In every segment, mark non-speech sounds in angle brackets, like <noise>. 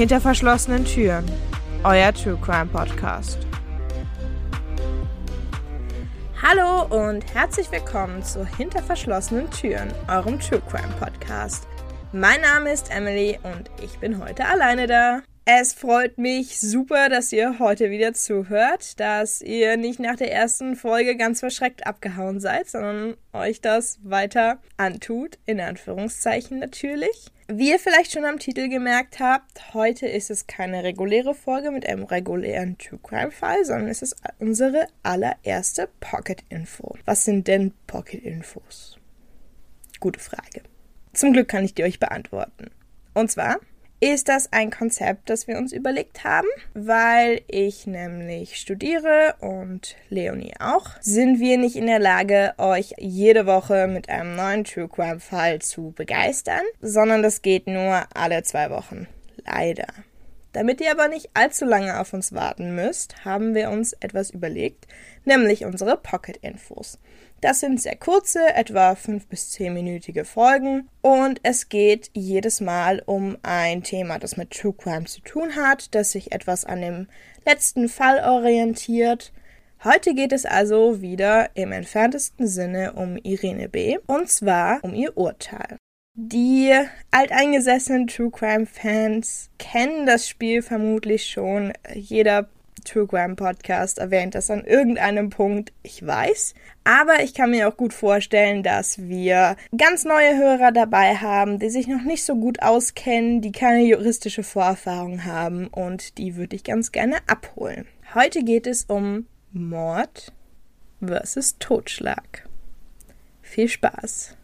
Hinter verschlossenen Türen. Euer True Crime Podcast. Hallo und herzlich willkommen zu Hinter verschlossenen Türen, eurem True Crime Podcast. Mein Name ist Emily und ich bin heute alleine da. Es freut mich super, dass ihr heute wieder zuhört, dass ihr nicht nach der ersten Folge ganz verschreckt abgehauen seid, sondern euch das weiter antut, in Anführungszeichen natürlich. Wie ihr vielleicht schon am Titel gemerkt habt, heute ist es keine reguläre Folge mit einem regulären True Crime Fall, sondern es ist unsere allererste Pocket Info. Was sind denn Pocket Infos? Gute Frage. Zum Glück kann ich die euch beantworten. Und zwar ist das ein Konzept, das wir uns überlegt haben, weil ich nämlich studiere und Leonie auch, sind wir nicht in der Lage, euch jede Woche mit einem neuen True Crime Fall zu begeistern, sondern das geht nur alle zwei Wochen. Leider. Damit ihr aber nicht allzu lange auf uns warten müsst, haben wir uns etwas überlegt, nämlich unsere Pocket-Infos. Das sind sehr kurze, etwa 5 bis 10-minütige Folgen und es geht jedes Mal um ein Thema, das mit True Crime zu tun hat, das sich etwas an dem letzten Fall orientiert. Heute geht es also wieder im entferntesten Sinne um Irene B. und zwar um ihr Urteil. Die alteingesessenen True Crime Fans kennen das Spiel vermutlich schon. Jeder True Crime Podcast erwähnt das an irgendeinem Punkt, ich weiß. Aber ich kann mir auch gut vorstellen, dass wir ganz neue Hörer dabei haben, die sich noch nicht so gut auskennen, die keine juristische Vorerfahrung haben und die würde ich ganz gerne abholen. Heute geht es um Mord versus Totschlag. Viel Spaß!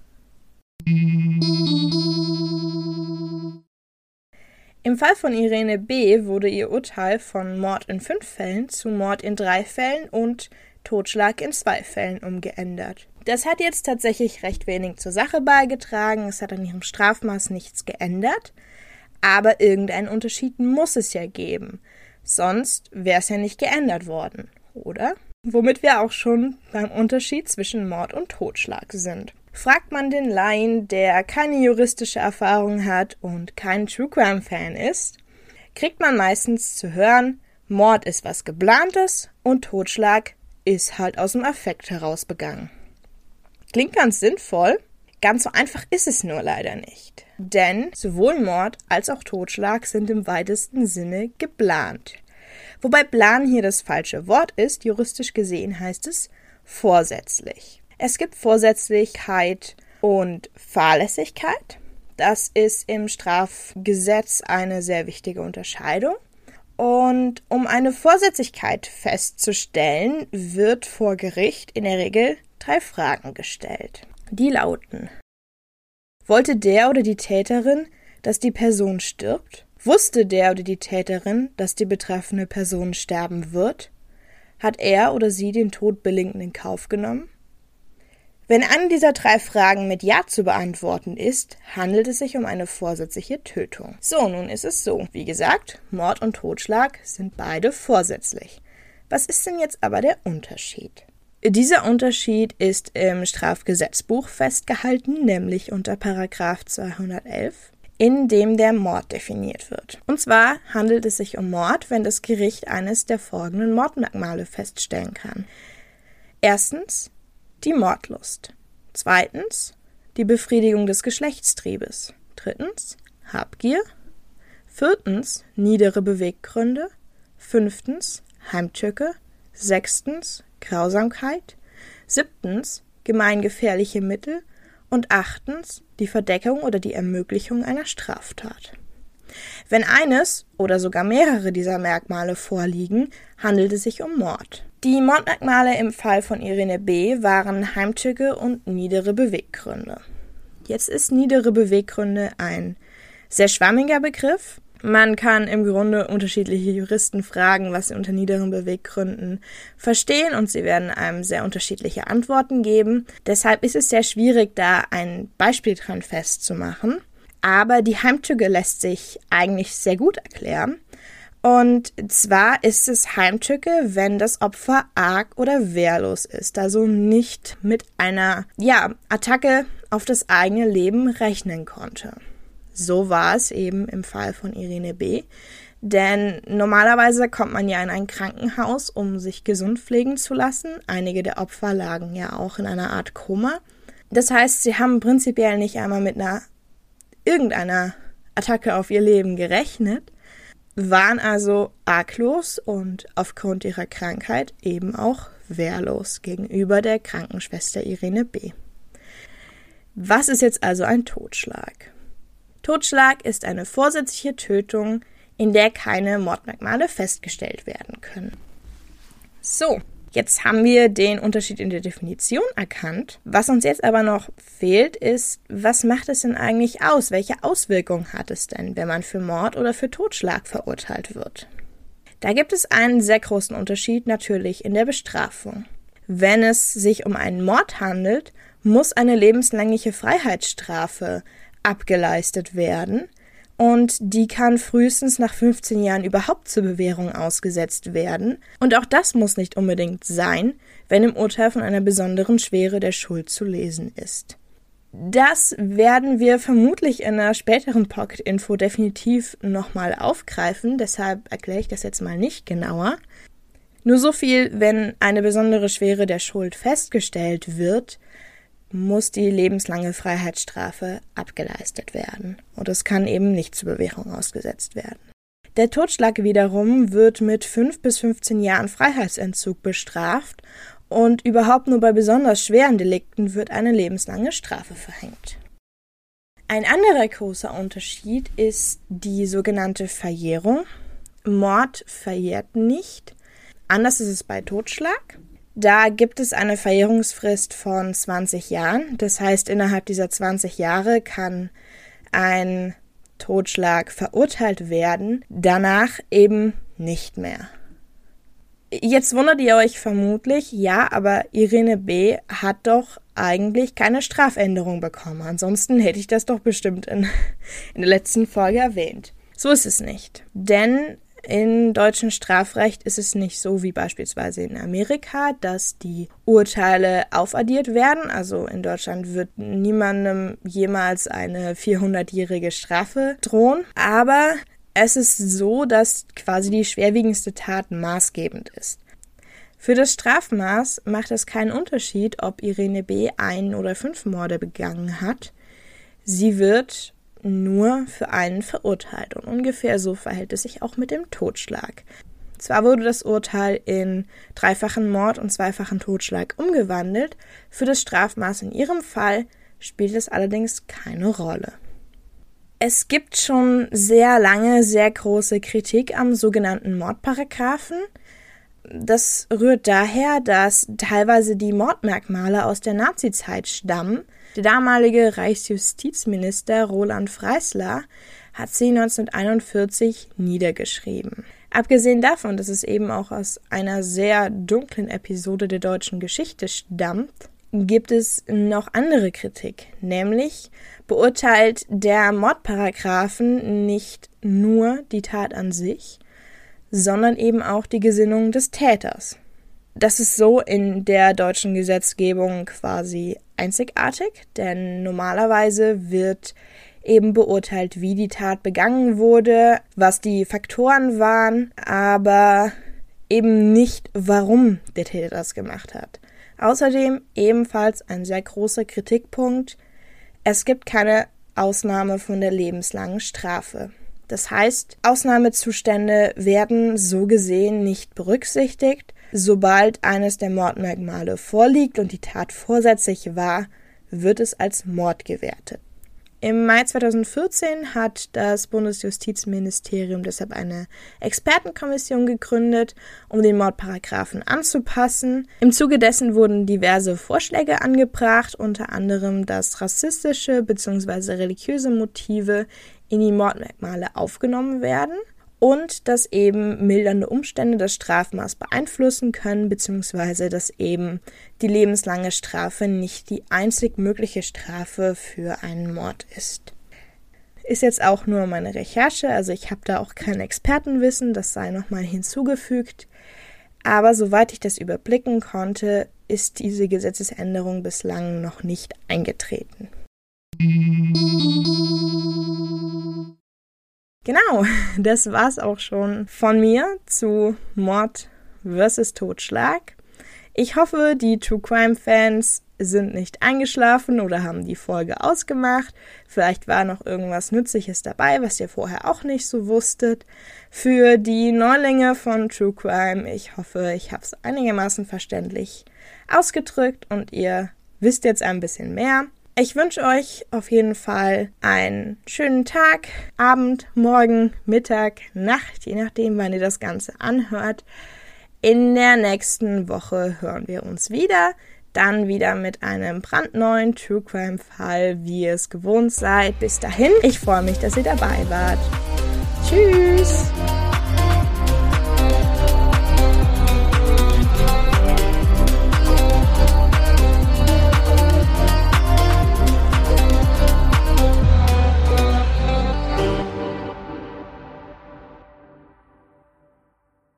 Im Fall von Irene B. wurde ihr Urteil von Mord in fünf Fällen zu Mord in drei Fällen und Totschlag in zwei Fällen umgeändert. Das hat jetzt tatsächlich recht wenig zur Sache beigetragen, es hat an ihrem Strafmaß nichts geändert, aber irgendeinen Unterschied muss es ja geben, sonst wäre es ja nicht geändert worden, oder? Womit wir auch schon beim Unterschied zwischen Mord und Totschlag sind. Fragt man den Laien, der keine juristische Erfahrung hat und kein True Crime Fan ist, kriegt man meistens zu hören, Mord ist was geplantes und Totschlag ist halt aus dem Affekt heraus begangen. Klingt ganz sinnvoll, ganz so einfach ist es nur leider nicht. Denn sowohl Mord als auch Totschlag sind im weitesten Sinne geplant. Wobei Plan hier das falsche Wort ist, juristisch gesehen heißt es vorsätzlich. Es gibt Vorsätzlichkeit und Fahrlässigkeit. Das ist im Strafgesetz eine sehr wichtige Unterscheidung. Und um eine Vorsätzlichkeit festzustellen, wird vor Gericht in der Regel drei Fragen gestellt. Die lauten Wollte der oder die Täterin, dass die Person stirbt? Wusste der oder die Täterin, dass die betreffende Person sterben wird? Hat er oder sie den Tod billigend in Kauf genommen? Wenn eine dieser drei Fragen mit Ja zu beantworten ist, handelt es sich um eine vorsätzliche Tötung. So, nun ist es so. Wie gesagt, Mord und Totschlag sind beide vorsätzlich. Was ist denn jetzt aber der Unterschied? Dieser Unterschied ist im Strafgesetzbuch festgehalten, nämlich unter Paragraph 211, in dem der Mord definiert wird. Und zwar handelt es sich um Mord, wenn das Gericht eines der folgenden Mordmerkmale feststellen kann. Erstens die Mordlust. Zweitens die Befriedigung des Geschlechtstriebes. Drittens Habgier. Viertens niedere Beweggründe. Fünftens Heimtücke. Sechstens Grausamkeit. Siebtens gemeingefährliche Mittel. Und achtens die Verdeckung oder die Ermöglichung einer Straftat. Wenn eines oder sogar mehrere dieser Merkmale vorliegen, handelt es sich um Mord. Die Mordmerkmale im Fall von Irene B. waren Heimtücke und niedere Beweggründe. Jetzt ist niedere Beweggründe ein sehr schwammiger Begriff. Man kann im Grunde unterschiedliche Juristen fragen, was sie unter niederen Beweggründen verstehen und sie werden einem sehr unterschiedliche Antworten geben. Deshalb ist es sehr schwierig, da ein Beispiel dran festzumachen. Aber die Heimtücke lässt sich eigentlich sehr gut erklären. Und zwar ist es Heimtücke, wenn das Opfer arg oder wehrlos ist, also nicht mit einer ja, Attacke auf das eigene Leben rechnen konnte. So war es eben im Fall von Irene B. Denn normalerweise kommt man ja in ein Krankenhaus, um sich gesund pflegen zu lassen. Einige der Opfer lagen ja auch in einer Art Koma. Das heißt, sie haben prinzipiell nicht einmal mit einer irgendeiner Attacke auf ihr Leben gerechnet, waren also arglos und aufgrund ihrer Krankheit eben auch wehrlos gegenüber der Krankenschwester Irene B. Was ist jetzt also ein Totschlag? Totschlag ist eine vorsätzliche Tötung, in der keine Mordmerkmale festgestellt werden können. So, jetzt haben wir den Unterschied in der Definition erkannt. Was uns jetzt aber noch fehlt, ist, was macht es denn eigentlich aus? Welche Auswirkungen hat es denn, wenn man für Mord oder für Totschlag verurteilt wird? Da gibt es einen sehr großen Unterschied natürlich in der Bestrafung. Wenn es sich um einen Mord handelt, muss eine lebenslängliche Freiheitsstrafe abgeleistet werden, und die kann frühestens nach 15 Jahren überhaupt zur Bewährung ausgesetzt werden. Und auch das muss nicht unbedingt sein, wenn im Urteil von einer besonderen Schwere der Schuld zu lesen ist. Das werden wir vermutlich in einer späteren Pocket-Info definitiv nochmal aufgreifen, deshalb erkläre ich das jetzt mal nicht genauer. Nur so viel, wenn eine besondere Schwere der Schuld festgestellt wird, muss die lebenslange Freiheitsstrafe abgeleistet werden. Und es kann eben nicht zur Bewährung ausgesetzt werden. Der Totschlag wiederum wird mit 5 bis 15 Jahren Freiheitsentzug bestraft und überhaupt nur bei besonders schweren Delikten wird eine lebenslange Strafe verhängt. Ein anderer großer Unterschied ist die sogenannte Verjährung. Mord verjährt nicht. Anders ist es bei Totschlag. Da gibt es eine Verjährungsfrist von 20 Jahren. Das heißt, innerhalb dieser 20 Jahre kann ein Totschlag verurteilt werden, danach eben nicht mehr. Jetzt wundert ihr euch vermutlich, ja, aber Irene B. hat doch eigentlich keine Strafänderung bekommen. Ansonsten hätte ich das doch bestimmt in, <laughs> in der letzten Folge erwähnt. So ist es nicht. Denn in deutschem Strafrecht ist es nicht so wie beispielsweise in Amerika, dass die Urteile aufaddiert werden. Also in Deutschland wird niemandem jemals eine 400-jährige Strafe drohen. Aber es ist so, dass quasi die schwerwiegendste Tat maßgebend ist. Für das Strafmaß macht es keinen Unterschied, ob Irene B. ein oder fünf Morde begangen hat. Sie wird nur für einen verurteilt. Und ungefähr so verhält es sich auch mit dem Totschlag. Zwar wurde das Urteil in dreifachen Mord und zweifachen Totschlag umgewandelt, für das Strafmaß in ihrem Fall spielt es allerdings keine Rolle. Es gibt schon sehr lange sehr große Kritik am sogenannten Mordparagraphen. Das rührt daher, dass teilweise die Mordmerkmale aus der Nazizeit stammen, der damalige Reichsjustizminister Roland Freisler hat sie 1941 niedergeschrieben. Abgesehen davon, dass es eben auch aus einer sehr dunklen Episode der deutschen Geschichte stammt, gibt es noch andere Kritik, nämlich beurteilt der Mordparagraphen nicht nur die Tat an sich, sondern eben auch die Gesinnung des Täters. Das ist so in der deutschen Gesetzgebung quasi einzigartig, denn normalerweise wird eben beurteilt, wie die Tat begangen wurde, was die Faktoren waren, aber eben nicht, warum der Täter das gemacht hat. Außerdem ebenfalls ein sehr großer Kritikpunkt, es gibt keine Ausnahme von der lebenslangen Strafe. Das heißt, Ausnahmezustände werden so gesehen nicht berücksichtigt, Sobald eines der Mordmerkmale vorliegt und die Tat vorsätzlich war, wird es als Mord gewertet. Im Mai 2014 hat das Bundesjustizministerium deshalb eine Expertenkommission gegründet, um den Mordparagraphen anzupassen. Im Zuge dessen wurden diverse Vorschläge angebracht, unter anderem, dass rassistische bzw. religiöse Motive in die Mordmerkmale aufgenommen werden und dass eben mildernde Umstände das Strafmaß beeinflussen können, beziehungsweise dass eben die lebenslange Strafe nicht die einzig mögliche Strafe für einen Mord ist. Ist jetzt auch nur meine Recherche, also ich habe da auch kein Expertenwissen, das sei nochmal hinzugefügt. Aber soweit ich das überblicken konnte, ist diese Gesetzesänderung bislang noch nicht eingetreten. Genau, <laughs> das war's auch schon von mir zu Mord vs. Totschlag. Ich hoffe, die True Crime Fans sind nicht eingeschlafen oder haben die Folge ausgemacht. Vielleicht war noch irgendwas Nützliches dabei, was ihr vorher auch nicht so wusstet. Für die Neulinge von True Crime, ich hoffe, ich habe es einigermaßen verständlich ausgedrückt und ihr wisst jetzt ein bisschen mehr. Ich wünsche euch auf jeden Fall einen schönen Tag, Abend, Morgen, Mittag, Nacht, je nachdem, wann ihr das Ganze anhört. In der nächsten Woche hören wir uns wieder. Dann wieder mit einem brandneuen True Crime Fall, wie ihr es gewohnt seid. Bis dahin, ich freue mich, dass ihr dabei wart. Tschüss!